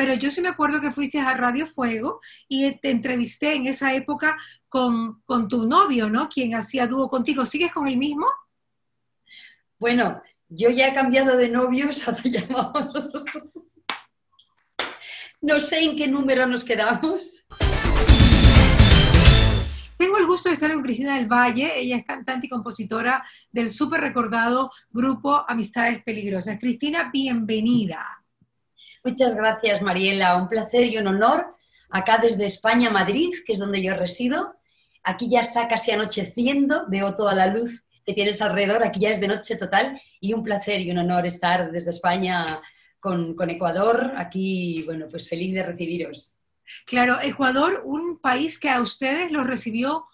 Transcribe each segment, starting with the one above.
pero yo sí me acuerdo que fuiste a Radio Fuego y te entrevisté en esa época con, con tu novio, ¿no? Quien hacía dúo contigo. ¿Sigues con el mismo? Bueno, yo ya he cambiado de novios hace ya No sé en qué número nos quedamos. Tengo el gusto de estar con Cristina del Valle. Ella es cantante y compositora del súper recordado grupo Amistades Peligrosas. Cristina, bienvenida. Muchas gracias, Mariela. Un placer y un honor. Acá desde España, Madrid, que es donde yo resido. Aquí ya está casi anocheciendo, veo toda la luz que tienes alrededor. Aquí ya es de noche total y un placer y un honor estar desde España con, con Ecuador. Aquí, bueno, pues feliz de recibiros. Claro, Ecuador, un país que a ustedes los recibió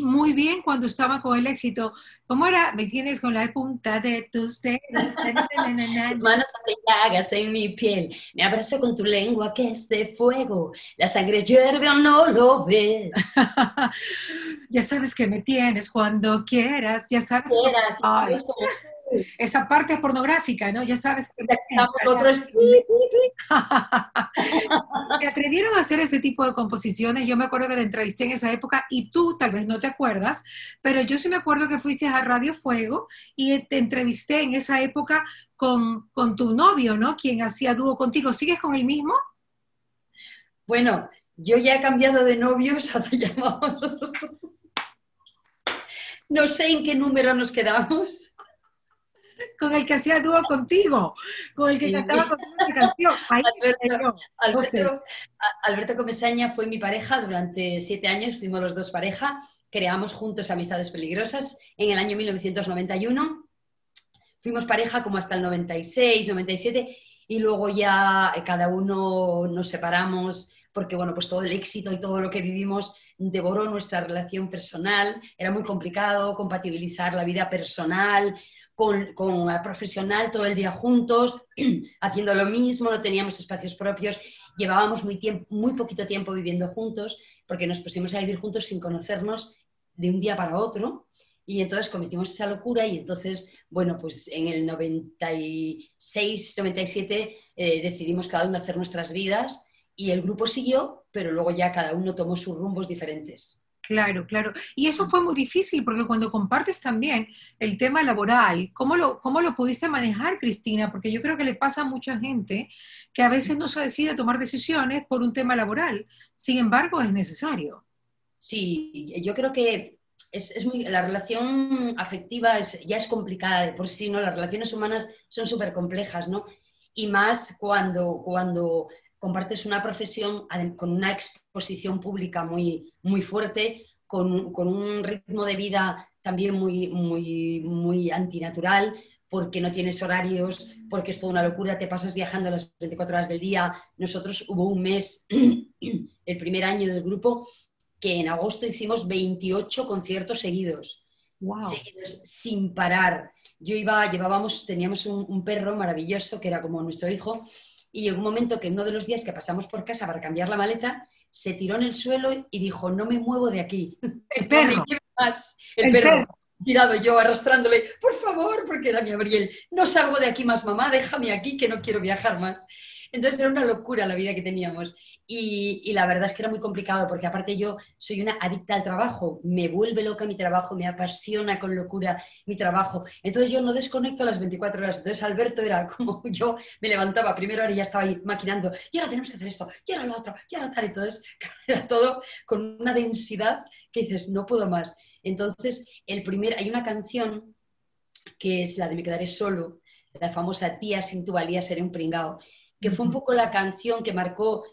muy bien cuando estaba con el éxito. ¿Cómo era? ¿Me tienes con la punta de tus dedos? Tus manos llagas en mi piel. Me abrazo con tu lengua que es de fuego. La sangre hierve o no lo ves. ya sabes que me tienes cuando quieras. Ya sabes que esa parte es pornográfica, ¿no? Ya sabes que... Se atrevieron a hacer ese tipo de composiciones. Yo me acuerdo que te entrevisté en esa época y tú tal vez no te acuerdas, pero yo sí me acuerdo que fuiste a Radio Fuego y te entrevisté en esa época con, con tu novio, ¿no? Quien hacía dúo contigo. ¿Sigues con el mismo? Bueno, yo ya he cambiado de novios hace ya No sé en qué número nos quedamos con el que hacía dúo contigo, con el que cantaba contigo la canción. Alberto, Alberto, Comesaña fue mi pareja durante siete años, fuimos los dos pareja, creamos juntos Amistades Peligrosas en el año 1991. Fuimos pareja como hasta el 96, 97 y luego ya cada uno nos separamos porque bueno, pues todo el éxito y todo lo que vivimos devoró nuestra relación personal, era muy complicado compatibilizar la vida personal con, con la profesional todo el día juntos, haciendo lo mismo, no teníamos espacios propios, llevábamos muy, tiempo, muy poquito tiempo viviendo juntos, porque nos pusimos a vivir juntos sin conocernos de un día para otro. Y entonces cometimos esa locura y entonces, bueno, pues en el 96, 97 eh, decidimos cada uno hacer nuestras vidas y el grupo siguió, pero luego ya cada uno tomó sus rumbos diferentes. Claro, claro. Y eso fue muy difícil porque cuando compartes también el tema laboral, ¿cómo lo, cómo lo pudiste manejar, Cristina? Porque yo creo que le pasa a mucha gente que a veces no se decide tomar decisiones por un tema laboral. Sin embargo, es necesario. Sí, yo creo que es, muy, la relación afectiva ya es complicada de por sí, ¿no? Las relaciones humanas son súper complejas, ¿no? Y más cuando, cuando compartes una profesión con una exposición pública muy, muy fuerte, con, con un ritmo de vida también muy, muy, muy antinatural, porque no tienes horarios, porque es toda una locura, te pasas viajando las 24 horas del día. Nosotros hubo un mes, el primer año del grupo, que en agosto hicimos 28 conciertos seguidos, seguidos sin parar. Yo iba, llevábamos, teníamos un, un, perro maravilloso que era como nuestro hijo y llegó un momento que uno de los días que pasamos por casa para cambiar la maleta, se tiró en el suelo y dijo, no me muevo de aquí. El perro. El, perro. Tirado yo arrastrándole, por favor, porque era mi Gabriel, no salgo de aquí más, mamá, déjame aquí que no quiero viajar más. Entonces era una locura la vida que teníamos. Y, la verdad es que era muy complicado porque aparte yo soy una adicta al trabajo, me vuelve loca mi trabajo, me apasiona con locura mi trabajo. Entonces yo no desconecto las 24 horas. Entonces Alberto era como yo me levantaba primero y ya estaba ahí maquinando, y ahora tenemos que hacer esto, y ahora lo otro, y ahora tal. Entonces era todo con una densidad que dices, no puedo más. Entonces, el primer, hay una canción que es la de Me quedaré solo, la famosa Tía, sin tu valía seré un pringao que fue un poco la canción que marcó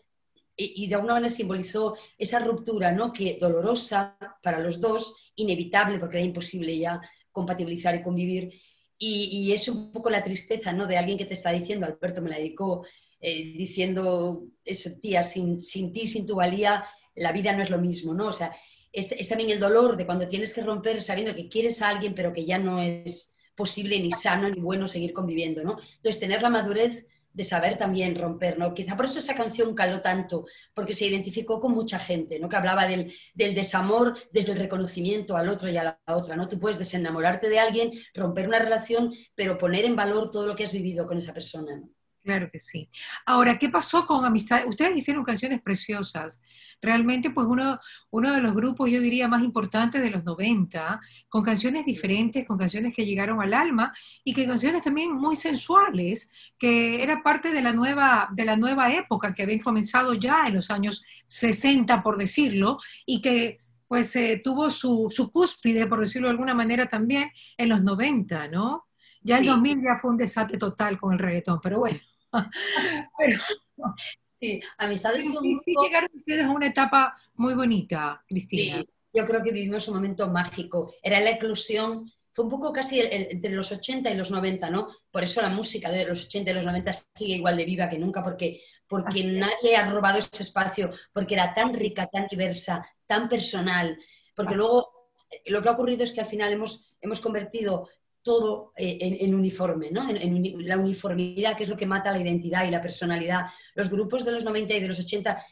y, de alguna manera simbolizó esa ruptura, ¿no? Que dolorosa para los dos, inevitable porque era imposible ya compatibilizar y convivir. Y, es un poco la tristeza, ¿no? De alguien que te está diciendo, Alberto me la dedicó, eh, diciendo, eso, tía, sin, sin, ti, sin tu valía, la vida no es lo mismo, ¿no? O sea, es, también el dolor de cuando tienes que romper sabiendo que quieres a alguien, pero que ya no es posible ni sano ni bueno seguir conviviendo, ¿no? Entonces, tener la madurez de saber también romper, ¿no? Quizá por eso esa canción caló tanto, porque se identificó con mucha gente, ¿no? Que hablaba del, desamor desde el reconocimiento al otro y a la otra, ¿no? Tú puedes desenamorarte de alguien, romper una relación, pero poner en valor todo lo que has vivido con esa persona, Claro que sí. Ahora, ¿qué pasó con Amistad? Ustedes hicieron canciones preciosas. Realmente, pues uno, uno de los grupos, yo diría, más importantes de los 90, con canciones diferentes, con canciones que llegaron al alma y que canciones también muy sensuales, que era parte de la nueva, de la nueva época que habían comenzado ya en los años 60, por decirlo, y que pues eh, tuvo su, su cúspide, por decirlo de alguna manera, también en los 90, ¿no? Ya el 2000 ya fue un desate total con el reggaetón, pero bueno. Pero, sí, amistades sí, sí, llegaron ustedes a una etapa muy bonita, Cristina. Sí, yo creo que vivimos un momento mágico. Era la eclosión, fue un poco casi entre los 80 y los 90, ¿no? Por eso la música de los 80 y los 90 sigue igual de viva que nunca, porque, porque nadie ha robado ese espacio, porque era tan rica, tan diversa, tan personal, porque luego lo que ha ocurrido es que al final hemos, hemos convertido todo eh, en, uniforme, ¿no? En, la uniformidad, que es lo que mata la identidad y la personalidad. Los grupos de los 90 y de los 80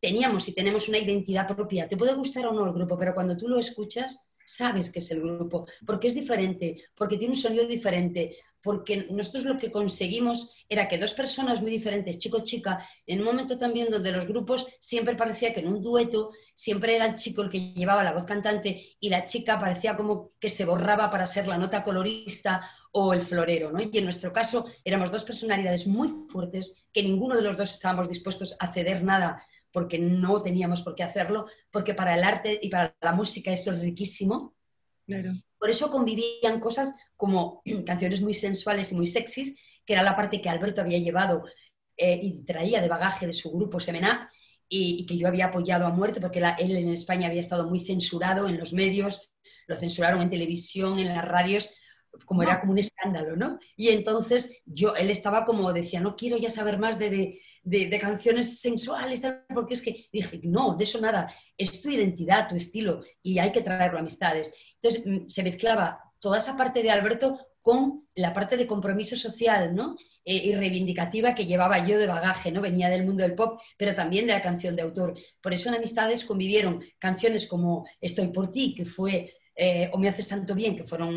teníamos y tenemos una identidad propia. Te puede gustar o no el grupo, pero cuando tú lo escuchas, sabes que es el grupo, porque es diferente, porque tiene un sonido diferente, porque nosotros lo que conseguimos era que dos personas muy diferentes, chico-chica, en un momento también donde los grupos siempre parecía que en un dueto siempre era el chico el que llevaba la voz cantante y la chica parecía como que se borraba para ser la nota colorista o el florero, ¿no? Y en nuestro caso éramos dos personalidades muy fuertes que ninguno de los dos estábamos dispuestos a ceder nada porque no teníamos por qué hacerlo, porque para el arte y para la música eso es riquísimo. Por eso convivían cosas como canciones muy sensuales y muy sexys, que era la parte que Alberto había llevado eh, y traía de bagaje de su grupo Semena y, que yo había apoyado a muerte porque él en España había estado muy censurado en los medios, lo censuraron en televisión, en las radios, como era como un escándalo, ¿no? Y entonces yo, él estaba como, decía, no quiero ya saber más de, de, canciones sensuales, porque es que dije, no, de eso nada, es tu identidad, tu estilo, y hay que traerlo a amistades. Entonces mm, se mezclaba toda esa parte de Alberto con la parte de compromiso social, ¿no? Eh, y reivindicativa que llevaba yo de bagaje, ¿no? Venía del mundo del pop, pero también de la canción de autor. Por eso en Amistades convivieron canciones como Estoy por ti, que fue eh, o Me haces tanto bien, que fueron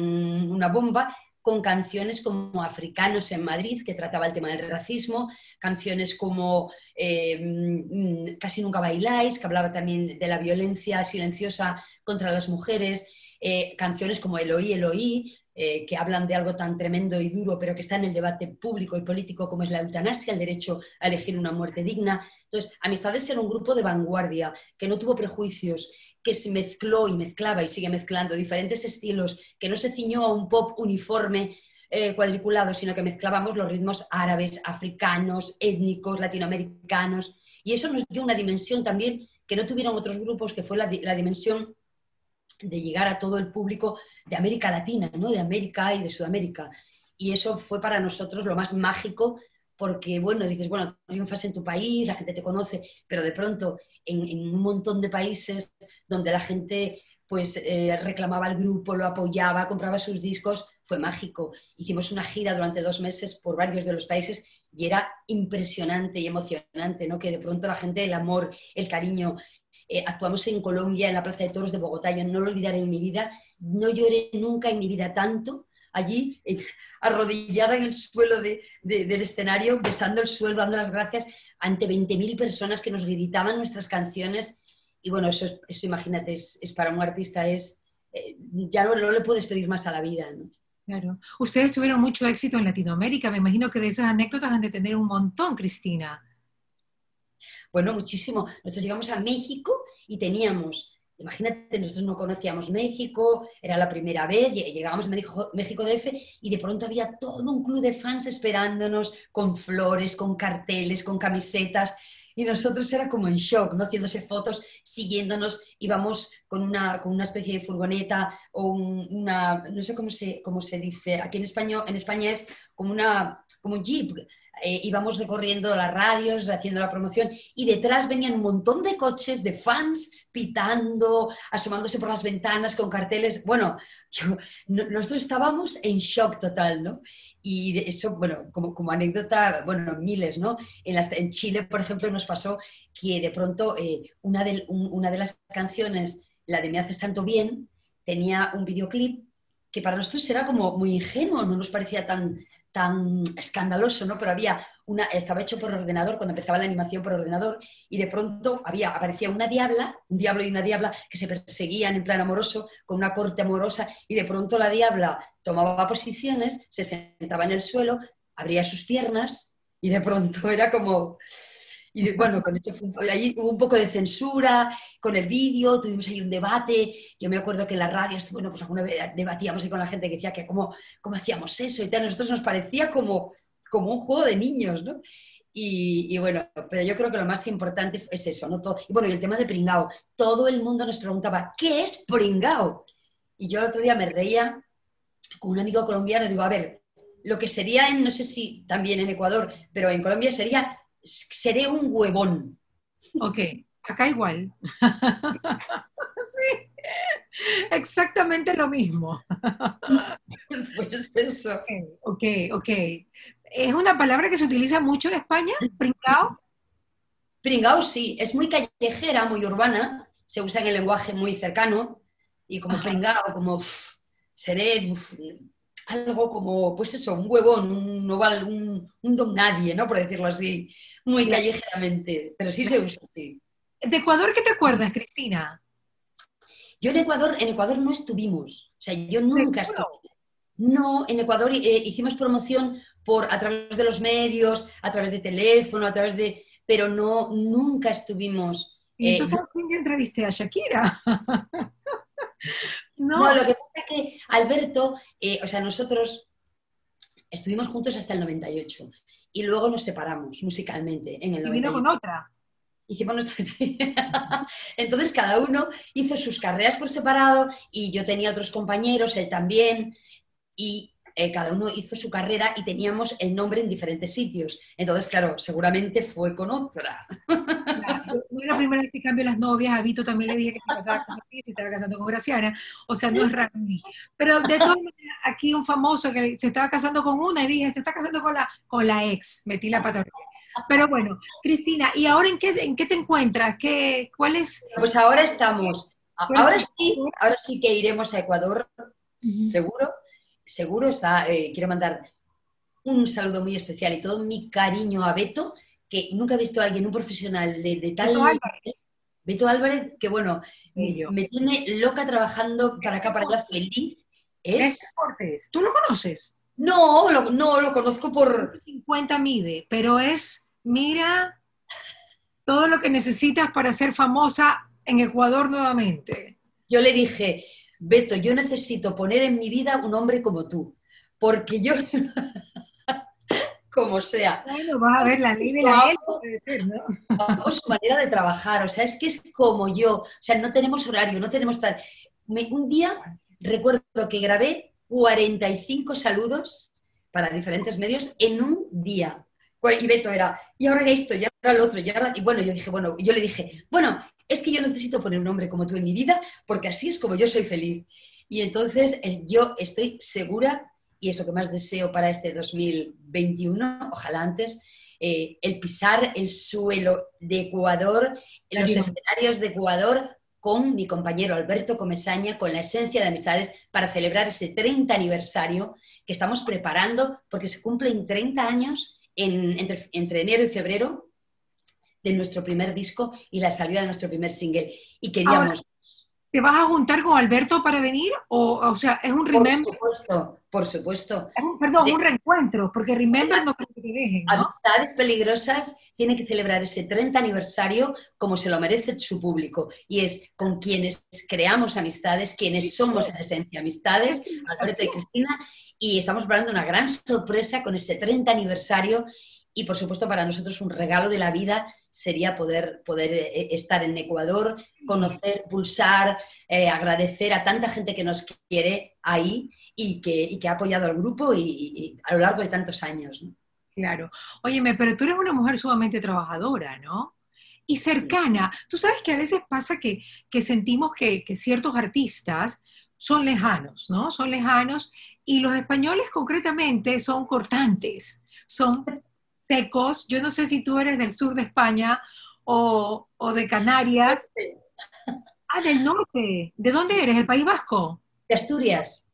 una bomba, con canciones como Africanos en Madrid, que trataba el tema del racismo, canciones como eh, mm, Casi nunca bailáis, que hablaba también de la violencia silenciosa contra las mujeres, eh, canciones como Eloí, Eloí, que hablan de algo tan tremendo y duro, pero que está en el debate público y político como es la eutanasia, el derecho a elegir una muerte digna. Entonces, Amistades era un grupo de vanguardia, que no tuvo prejuicios, que se mezcló y mezclaba y sigue mezclando diferentes estilos, que no se ciñó a un pop uniforme eh, cuadriculado, sino que mezclábamos los ritmos árabes, africanos, étnicos, latinoamericanos. Y eso nos dio una dimensión también que no tuvieron otros grupos, que fue la, dimensión de llegar a todo el público de América Latina, ¿no? de América y de Sudamérica. Y eso fue para nosotros lo más mágico porque, bueno, dices, bueno, triunfas en tu país, la gente te conoce, pero de pronto en, un montón de países donde la gente pues eh, reclamaba el grupo, lo apoyaba, compraba sus discos, fue mágico. Hicimos una gira durante dos meses por varios de los países y era impresionante y emocionante, ¿no? Que de pronto la gente, el amor, el cariño. Eh, actuamos en Colombia, en la Plaza de Toros de Bogotá, yo no lo olvidaré en mi vida, no lloré nunca en mi vida tanto allí eh, arrodillada en el suelo del escenario, besando el suelo, dando las gracias ante 20.000 personas que nos gritaban nuestras canciones. Y bueno, eso, eso imagínate, es, para un artista, es eh, ya no, le puedes pedir más a la vida. Claro. Ustedes tuvieron mucho éxito en Latinoamérica. Me imagino que de esas anécdotas han de tener un montón, Cristina. Bueno, muchísimo. Nosotros llegamos a México y teníamos Imagínate, nosotros no conocíamos México, era la primera vez, llegábamos a México, México DF y de pronto había todo un club de fans esperándonos con flores, con carteles, con camisetas. Y nosotros era como en shock, ¿no? Haciéndose fotos, siguiéndonos, íbamos con una, con una especie de furgoneta o una, no sé cómo se, cómo se dice, aquí en, España, en España es como, una, como un jeep, eh, íbamos recorriendo las radios, haciendo la promoción y detrás venían un montón de coches de fans pitando, asomándose por las ventanas con carteles. Bueno, nosotros estábamos en shock total, ¿no? Y eso, bueno, como, como anécdota, bueno, miles, ¿no? En, en, Chile, por ejemplo, nos pasó que de pronto eh, una, de, una de las canciones, la de Me haces tanto bien, tenía un videoclip que para nosotros era como muy ingenuo, no nos parecía tan, tan escandaloso, ¿no? Pero había una, estaba hecho por ordenador, cuando empezaba la animación por ordenador, y de pronto había, aparecía una diabla, un diablo y una diabla que se perseguían en plan amoroso, con una corte amorosa, y de pronto la diabla tomaba posiciones, se sentaba en el suelo, abría sus piernas, y de pronto era como... Y bueno, con eso allí hubo un poco de censura con el vídeo, tuvimos ahí un debate. Yo me acuerdo que en la radio, bueno, pues alguna vez debatíamos ahí con la gente que decía que cómo, cómo hacíamos eso y tal. A nosotros nos parecía como, como un juego de niños, ¿no? Y, bueno, pero yo creo que lo más importante es eso, ¿no? Todo, y bueno, y el tema de pringao. Todo el mundo nos preguntaba, ¿qué es pringao? Y yo el otro día me reía con un amigo colombiano digo, a ver, lo que sería en, no sé si también en Ecuador, pero en Colombia sería seré un huevón. Ok, acá igual. sí, exactamente lo mismo. pues eso. Ok, ok. ¿Es una palabra que se utiliza mucho en España? ¿Pringao? Pringao sí, es muy callejera, muy urbana, se usa en el lenguaje muy cercano y como pringao, como seré, algo como, pues eso, un huevón, un oval, un, don nadie, ¿no? Por decirlo así, muy callejeramente, pero sí se usa así. ¿De Ecuador qué te acuerdas, Cristina? Yo en Ecuador, en Ecuador no estuvimos, o sea, yo nunca estuve. No, en Ecuador eh, hicimos promoción por, a través de los medios, a través de teléfono, a través de... pero no, nunca estuvimos... ¿Y entonces eh, quién entrevisté? ¿A Shakira? No. lo que pasa es que Alberto, eh, o sea, nosotros estuvimos juntos hasta el 98 y luego nos separamos musicalmente en el 98. Y vino con otra. Hicimos nuestra... Entonces cada uno hizo sus carreras por separado y yo tenía otros compañeros, él también, y eh, cada uno hizo su carrera y teníamos el nombre en diferentes sitios. Entonces, claro, seguramente fue con otras. no es la primera vez que cambio las novias, a Vito también le dije que se casaba con Sofía, se estaba casando con Graciana, o sea, no es raro en mí. Pero de todas maneras, aquí un famoso que se estaba casando con una y dije, se está casando con la, con la ex, metí la pata. Pero bueno, Cristina, ¿y ahora en qué, en qué te encuentras? ¿Qué, ¿Cuál es? Pues ahora estamos, ahora sí, ahora sí que iremos a Ecuador, seguro, seguro está, eh, quiero mandar un saludo muy especial y todo mi cariño a Beto, que nunca he visto a alguien, un profesional de, tal... Beto Álvarez. Beto Álvarez, que bueno, me tiene loca trabajando para acá, para allá, feliz. Es... ¿Tú lo conoces? No, no, lo conozco por... 50 mide, pero es, mira, todo lo que necesitas para ser famosa en Ecuador nuevamente. Yo le dije, Beto, yo necesito poner en mi vida un hombre como tú, porque yo, como sea. Bueno, vas a ver la ley de la ley, puede ser, ¿no? Vamos, su manera de trabajar, o sea, es que es como yo, o sea, no tenemos horario, no tenemos tal. un día recuerdo que grabé 45 saludos para diferentes medios en un día. Y Beto era, y ahora esto, y ahora lo otro, y ahora, y bueno, yo dije, bueno, yo le dije, bueno, es que yo necesito poner un nombre como tú en mi vida porque así es como yo soy feliz. Y entonces yo estoy segura, y es lo que más deseo para este 2021, ojalá antes, eh, el pisar el suelo de Ecuador, en los escenarios de Ecuador, con mi compañero Alberto Comesaña, con la esencia de amistades, para celebrar ese 30 aniversario que estamos preparando, porque se cumplen 30 años entre, entre enero y febrero de nuestro primer disco y la salida de nuestro primer single. Y queríamos... ¿Te vas a juntar con Alberto para venir? O, o sea, es un remember. Por supuesto, por supuesto. perdón, un reencuentro, porque remember no creo que te dejen. ¿no? Amistades peligrosas tiene que celebrar ese 30 aniversario como se lo merece su público. Y es con quienes creamos amistades, quienes somos en esencia amistades, Alberto y Cristina. Y estamos preparando una gran sorpresa con ese 30 aniversario y por supuesto para nosotros un regalo de la vida sería poder, poder eh, estar en Ecuador, conocer, pulsar, eh, agradecer a tanta gente que nos quiere ahí y que, que ha apoyado al grupo y, a lo largo de tantos años. Claro. Óyeme, pero tú eres una mujer sumamente trabajadora, ¿no? Y cercana. Tú sabes que a veces pasa que, sentimos que, que ciertos artistas son lejanos, ¿no? Son lejanos y los españoles concretamente son cortantes, son secos. Yo no sé si tú eres del sur de España o, de Canarias. Ah, del norte. ¿De dónde eres? ¿El País Vasco? De Asturias.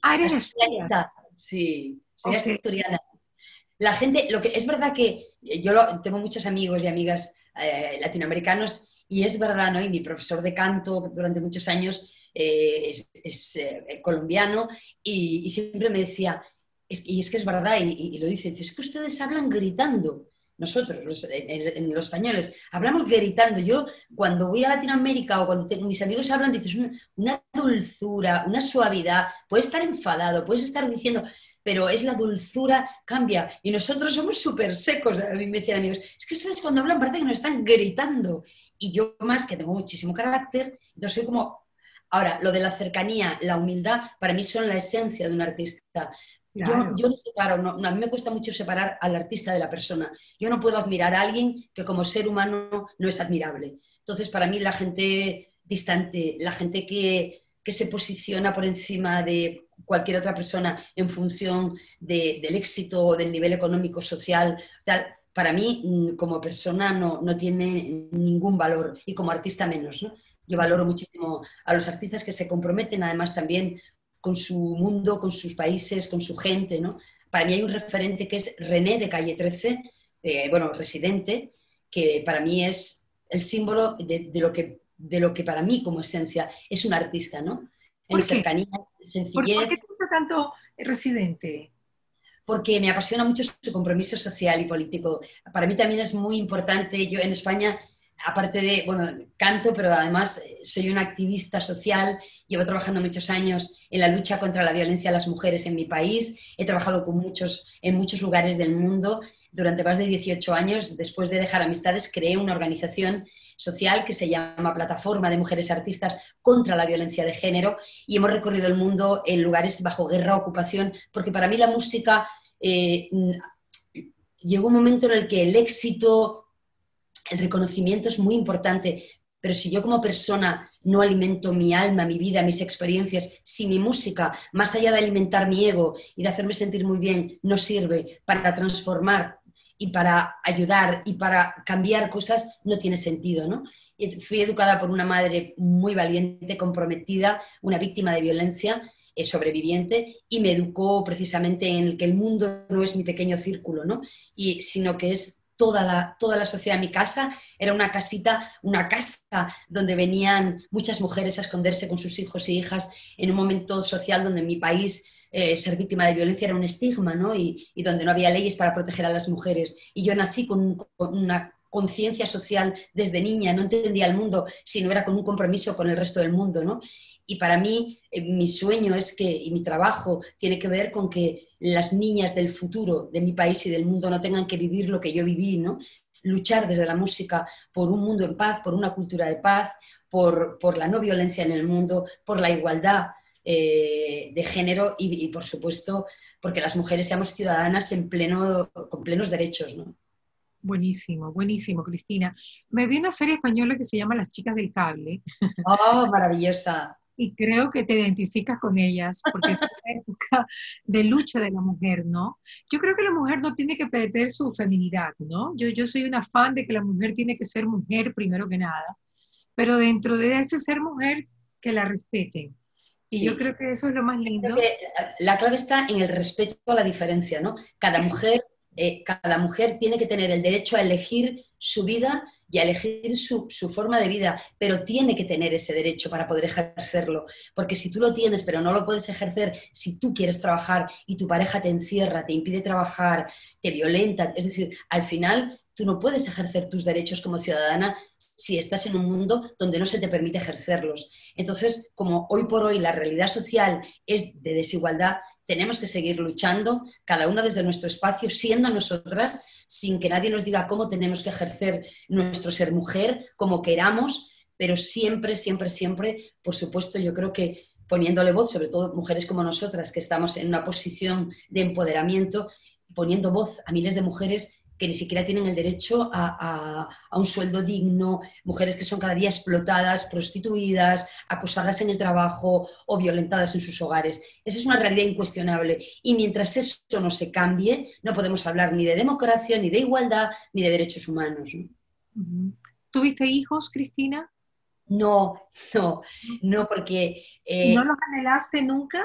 Ah, eres de Asturias. Sí. soy asturiana. La gente, lo que es verdad que yo tengo muchos amigos y amigas eh, latinoamericanos y es verdad, ¿no? Y mi profesor de canto durante muchos años eh, es, eh, colombiano y, siempre me decía, y es que es verdad, y, lo dice, es que ustedes hablan gritando. Nosotros, los, en, los españoles, hablamos gritando. Yo, cuando voy a Latinoamérica o cuando mis amigos hablan, dices una, dulzura, una suavidad. Puedes estar enfadado, puedes estar diciendo, pero es la dulzura cambia. Y nosotros somos súper secos. A mí me decían amigos, es que ustedes cuando hablan parece que nos están gritando. Y yo más, que tengo muchísimo carácter, entonces soy como... Ahora, lo de la cercanía, la humildad, para mí son la esencia de un artista. Yo, yo, no separo, no, a mí me cuesta mucho separar al artista de la persona. Yo no puedo admirar a alguien que como ser humano no es admirable. Entonces, para mí la gente distante, la gente que, que se posiciona por encima de cualquier otra persona en función del éxito, del nivel económico, social, tal, para mí mm, como persona no, no tiene ningún valor y como artista menos. ¿no? Yo valoro muchísimo a los artistas que se comprometen además también con su mundo, con sus países, con su gente. ¿no? Para mí hay un referente que es René de Calle 13, eh, bueno, residente, que para mí es el símbolo de, lo que, de lo que para mí como esencia es un artista, ¿no? En cercanía, sencillez. ¿Por qué te gusta tanto residente? porque me apasiona mucho su compromiso social y político. Para mí también es muy importante, yo en España, aparte de, bueno, canto, pero además eh, soy una activista social, llevo trabajando muchos años en la lucha contra la violencia a las mujeres en mi país, he trabajado con muchos, en muchos lugares del mundo. Durante más de 18 años, después de dejar amistades, creé una organización social que se llama Plataforma de Mujeres Artistas contra la Violencia de Género y hemos recorrido el mundo en lugares bajo guerra, ocupación, porque para mí la música eh, llegó un momento en el que el éxito, el reconocimiento es muy importante, pero si yo como persona no alimento mi alma, mi vida, mis experiencias, si mi música, más allá de alimentar mi ego y de hacerme sentir muy bien, no sirve para transformar y para ayudar y para cambiar cosas no tiene sentido, ¿no? Fui educada por una madre muy valiente, comprometida, una víctima de violencia, eh, sobreviviente, y me educó precisamente en que el mundo no es mi pequeño círculo, ¿no? Y, sino que es toda la, toda la sociedad. Mi casa era una casita, una casa donde venían muchas mujeres a esconderse con sus hijos y hijas en un momento social donde en mi país eh, ser víctima de violencia era un estigma, ¿no? Y, donde no había leyes para proteger a las mujeres. Y yo nací con, una conciencia social desde niña, no entendía el mundo, sino era con un compromiso con el resto del mundo, ¿no? Y para mí, eh, mi sueño es que, y mi trabajo tiene que ver con que las niñas del futuro de mi país y del mundo no tengan que vivir lo que yo viví, ¿no? Luchar desde la música por un mundo en paz, por una cultura de paz, por, por la no violencia en el mundo, por la igualdad eh, de género y, por supuesto, porque las mujeres seamos ciudadanas en pleno, con plenos derechos. ¿no? Buenísimo, buenísimo, Cristina. Me vi una serie española que se llama Las chicas del cable. ¡Oh, maravillosa! Y creo que te identificas con ellas, porque es una época de lucha de la mujer, ¿no? Yo creo que la mujer no tiene que perder su feminidad, ¿no? Yo, yo soy una fan de que la mujer tiene que ser mujer primero que nada, pero dentro de ese ser mujer, que la respeten. Y yo creo que eso es lo más lindo. La clave está en el respeto a la diferencia, ¿no? Cada mujer, eh, cada mujer tiene que tener el derecho a elegir su vida y a elegir su, su, forma de vida, pero tiene que tener ese derecho para poder ejercerlo. Porque si tú lo tienes, pero no lo puedes ejercer, si tú quieres trabajar y tu pareja te encierra, te impide trabajar, te violenta, es decir, al final tú no puedes ejercer tus derechos como ciudadana si estás en un mundo donde no se te permite ejercerlos. Entonces, como hoy por hoy la realidad social es de desigualdad, tenemos que seguir luchando, cada una desde nuestro espacio, siendo nosotras, sin que nadie nos diga cómo tenemos que ejercer nuestro ser mujer, como queramos, pero siempre, siempre, siempre, por supuesto, yo creo que poniéndole voz, sobre todo mujeres como nosotras, que estamos en una posición de empoderamiento, poniendo voz a miles de mujeres que ni siquiera tienen el derecho a, un sueldo digno, mujeres que son cada día explotadas, prostituidas, acosadas en el trabajo o violentadas en sus hogares. Esa es una realidad incuestionable. Y mientras eso no se cambie, no podemos hablar ni de democracia, ni de igualdad, ni de derechos humanos. ¿Tuviste hijos, Cristina? No, no, no, porque... ¿Y no los anhelaste nunca?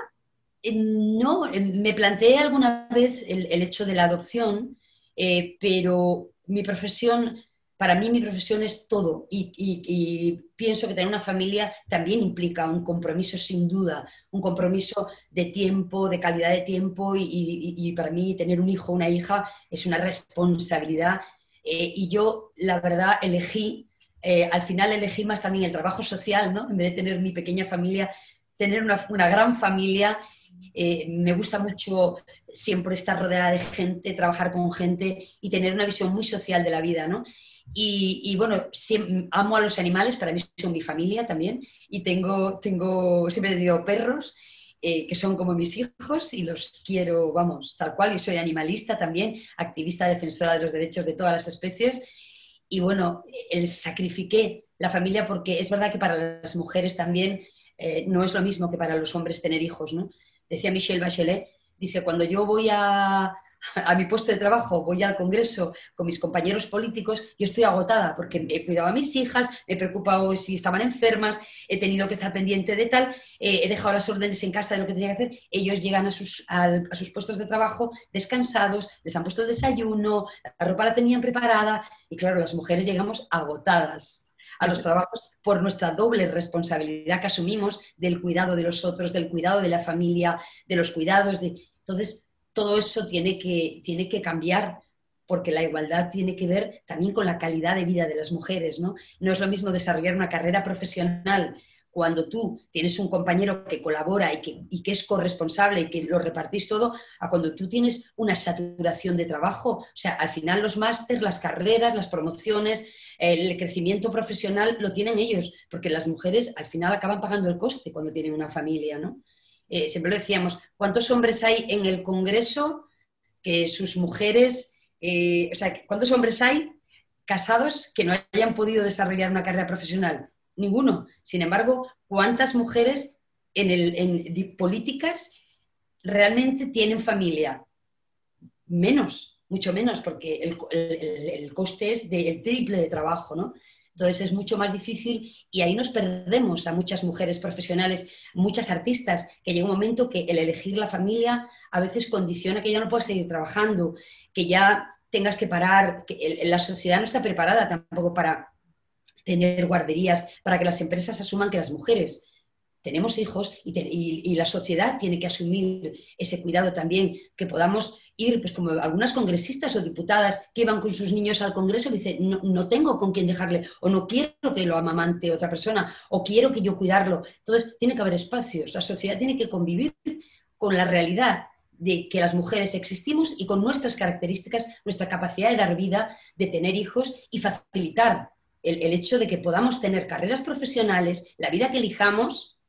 Eh, no, eh, me planteé alguna vez el, hecho de la adopción, eh, pero mi profesión, para mí mi profesión es todo y, pienso que tener una familia también implica un compromiso sin duda, un compromiso de tiempo, de calidad de tiempo y, para mí tener un hijo o una hija es una responsabilidad y yo la verdad elegí, al final elegí más también el trabajo social, ¿no? En vez de tener mi pequeña familia, tener una, una gran familia eh, me gusta mucho siempre estar rodeada de gente, trabajar con gente y tener una visión muy social de la vida, ¿no? Y, bueno, amo a los animales, para mí son mi familia también, y tengo, tengo siempre he tenido perros, eh, que son como mis hijos y los quiero, vamos, tal cual, y soy animalista también, activista defensora de los derechos de todas las especies. Y bueno, el sacrifiqué la familia porque es verdad que para las mujeres también eh, no es lo mismo que para los hombres tener hijos, ¿no? Decía Michelle Bachelet, dice, cuando yo voy a, mi puesto de trabajo, voy al Congreso con mis compañeros políticos, yo estoy agotada porque he cuidado a mis hijas, me he preocupado si estaban enfermas, he tenido que estar pendiente de tal, eh, he dejado las órdenes en casa de lo que tenía que hacer. Ellos llegan a sus, a sus puestos de trabajo descansados, les han puesto desayuno, la ropa la tenían preparada y claro, las mujeres llegamos agotadas a los trabajos por nuestra doble responsabilidad que asumimos del cuidado de los otros, del cuidado de la familia, de los cuidados. De... Entonces, todo eso tiene que, tiene que cambiar porque la igualdad tiene que ver también con la calidad de vida de las mujeres. ¿no? no es lo mismo desarrollar una carrera profesional cuando tú tienes un compañero que colabora y que, y que, es corresponsable y que lo repartís todo, a cuando tú tienes una saturación de trabajo. O sea, al final los másteres, las carreras, las promociones, el crecimiento profesional lo tienen ellos, porque las mujeres al final acaban pagando el coste cuando tienen una familia, ¿no? Eh, siempre lo decíamos, ¿cuántos hombres hay en el Congreso que sus mujeres, eh, o sea, ¿cuántos hombres hay casados que no hayan podido desarrollar una carrera profesional? Ninguno. Sin embargo, ¿cuántas mujeres en, políticas realmente tienen familia? Menos, mucho menos, porque el, coste es del triple de trabajo, ¿no? Entonces es mucho más difícil y ahí nos perdemos a muchas mujeres profesionales, muchas artistas, que llega un momento que el elegir la familia a veces condiciona que ya no puedas seguir trabajando, que ya tengas que parar, que la sociedad no está preparada tampoco para tener guarderías, para que las empresas asuman que las mujeres tenemos hijos y, la sociedad tiene que asumir ese cuidado también, que podamos ir, pues como algunas congresistas o diputadas que van con sus niños al Congreso y dicen, no, no, tengo con quién dejarle, o no quiero que lo amamante otra persona, o quiero que yo cuidarlo. Entonces, tiene que haber espacios, la sociedad tiene que convivir con la realidad de que las mujeres existimos y con nuestras características, nuestra capacidad de dar vida, de tener hijos y facilitar el, hecho de que podamos tener carreras profesionales, la vida que elijamos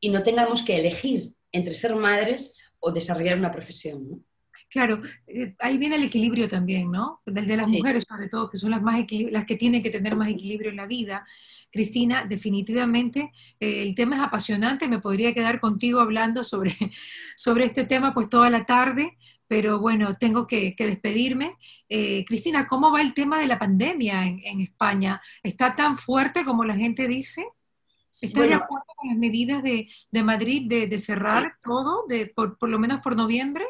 y no tengamos que elegir entre ser madres o desarrollar una profesión. Claro, eh, ahí viene el equilibrio también, ¿no? Del de las mujeres sobre todo, que son las, más las que tienen que tener más equilibrio en la vida. Cristina, definitivamente eh, el tema es apasionante, me podría quedar contigo hablando sobre, sobre este tema pues toda la tarde, pero bueno, tengo que, despedirme. Eh, Cristina, ¿cómo va el tema de la pandemia en, España? ¿Está tan fuerte como la gente dice? ¿Está de acuerdo con las medidas de, Madrid de, cerrar todo, de, por, lo menos por noviembre?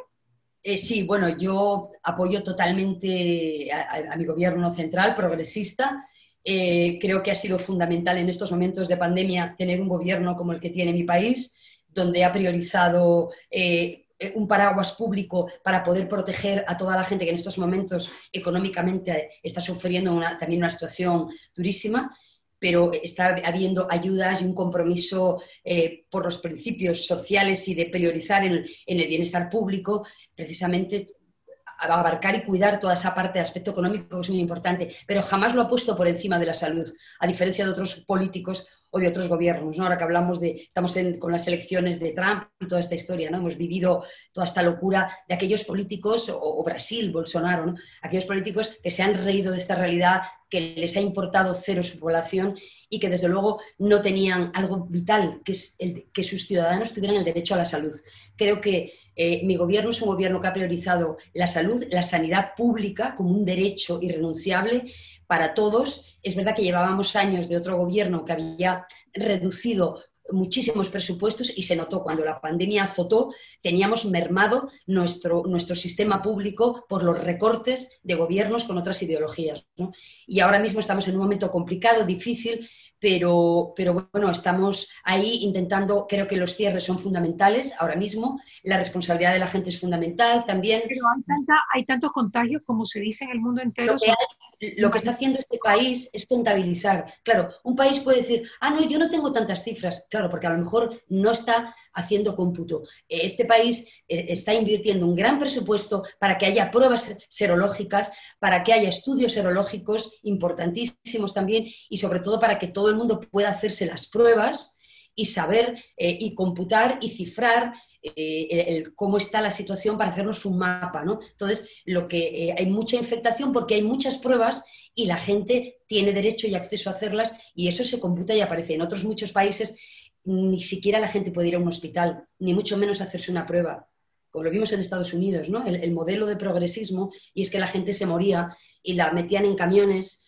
Eh, sí, bueno, yo apoyo totalmente a, mi gobierno central, progresista. Eh, creo que ha sido fundamental en estos momentos de pandemia tener un gobierno como el que tiene mi país, donde ha priorizado eh, un paraguas público para poder proteger a toda la gente que en estos momentos económicamente está sufriendo también una situación durísima, pero está habiendo ayudas y un compromiso eh, por los principios sociales y de priorizar en el bienestar público, precisamente abarcar y cuidar toda esa parte de aspecto económico que es muy importante, pero jamás lo ha puesto por encima de la salud, a diferencia de otros políticos o de otros gobiernos. ¿no? Ahora que hablamos de, estamos con las elecciones de Trump y toda esta historia, ¿no? hemos vivido toda esta locura de aquellos políticos, o, Brasil, Bolsonaro, ¿no? aquellos políticos que se han reído de esta realidad, que les ha importado cero su población y que desde luego no tenían algo vital, que es que sus ciudadanos tuvieran el derecho a la salud. Creo que eh, mi gobierno es un gobierno que ha priorizado la salud, la sanidad pública como un derecho irrenunciable para todos. Es verdad que llevábamos años de otro gobierno que había reducido muchísimos presupuestos y se notó cuando la pandemia azotó, teníamos mermado nuestro, nuestro sistema público por los recortes de gobiernos con otras ideologías. Y ahora mismo estamos en un momento complicado, difícil, pero, pero bueno, estamos ahí intentando, creo que los cierres son fundamentales ahora mismo, la responsabilidad de la gente es fundamental también. Pero hay, tanta, hay tantos contagios como se dice en el mundo entero. Lo que, está haciendo este país es contabilizar. Claro, un país puede decir, ah, no, yo no tengo tantas cifras. Claro, porque a lo mejor no está haciendo cómputo. Este país eh, está invirtiendo un gran presupuesto para que haya pruebas serológicas, para que haya estudios serológicos importantísimos también y sobre todo para que todo el mundo pueda hacerse las pruebas y saber eh, y computar y cifrar eh, cómo está la situación para hacernos un mapa. ¿no? Entonces, lo que, eh, hay mucha infectación porque hay muchas pruebas y la gente tiene derecho y acceso a hacerlas y eso se computa y aparece. En otros muchos países ni siquiera la gente puede ir a un hospital, ni mucho menos hacerse una prueba, como lo vimos en Estados Unidos, ¿no? el, modelo de progresismo, y es que la gente se moría y la metían en camiones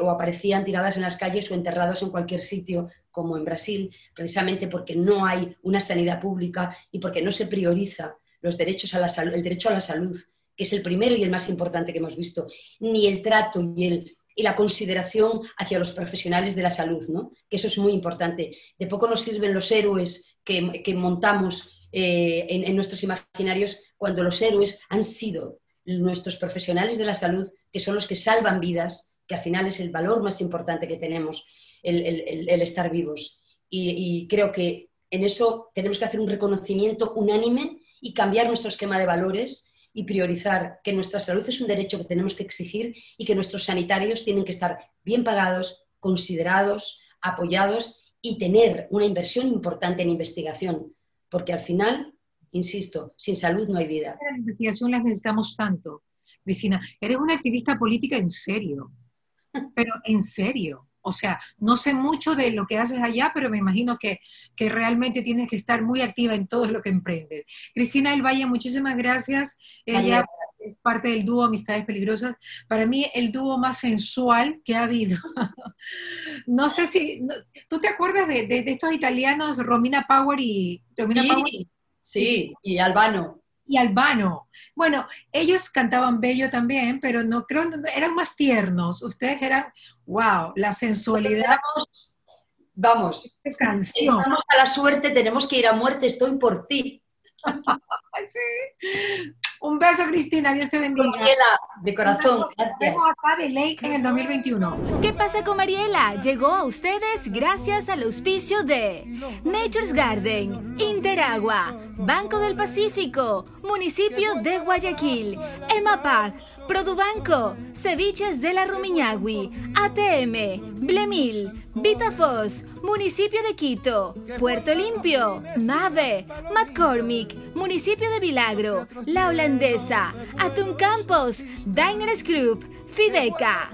o aparecían tiradas en las calles o enterrados en cualquier sitio como en Brasil, precisamente porque no hay una sanidad pública y porque no se prioriza los derechos a la el derecho a la salud, que es el primero y el más importante que hemos visto, ni el trato y, el, y la consideración hacia los profesionales de la salud, ¿no? que eso es muy importante. De poco nos sirven los héroes que, montamos eh, en, en nuestros imaginarios cuando los héroes han sido nuestros profesionales de la salud, que son los que salvan vidas, que al final es el valor más importante que tenemos el, estar vivos. Y, creo que en eso tenemos que hacer un reconocimiento unánime y cambiar nuestro esquema de valores y priorizar que nuestra salud es un derecho que tenemos que exigir y que nuestros sanitarios tienen que estar bien pagados, considerados, apoyados y tener una inversión importante en investigación, porque al final, insisto, sin salud no hay vida. La investigación la necesitamos tanto. Cristina, eres una activista política en serio, pero en serio. O sea, no sé mucho de lo que haces allá, pero me imagino que, realmente tienes que estar muy activa en todo lo que emprendes. Cristina del Valle, muchísimas gracias. Ella es parte del dúo Amistades Peligrosas. Para mí, el dúo más sensual que ha habido. no sé si, ¿tú te acuerdas de, estos italianos, Romina Power y... Romina sí, Power? sí, y Albano y Albano. Bueno, ellos cantaban bello también, pero no creo, eran más tiernos. Ustedes eran, wow, la sensualidad. Vamos, canción. Estamos a la suerte, tenemos que ir a muerte, estoy por ti. sí. Un beso, Cristina. Dios te bendiga. Mariela, de corazón. Gracias. acá de Lake en el 2021. ¿Qué pasa con Mariela? Llegó a ustedes gracias al auspicio de Nature's Garden, Interagua, Banco del Pacífico, Municipio de Guayaquil, EMAPAC, Produbanco, Ceviches de la Rumiñahui, ATM, Blemil, Vitafos, Municipio de Quito, Puerto Limpio, Mave, McCormick, Municipio de Vilagro, La Holandesa, Atún Campos, Diners Club, Fideca.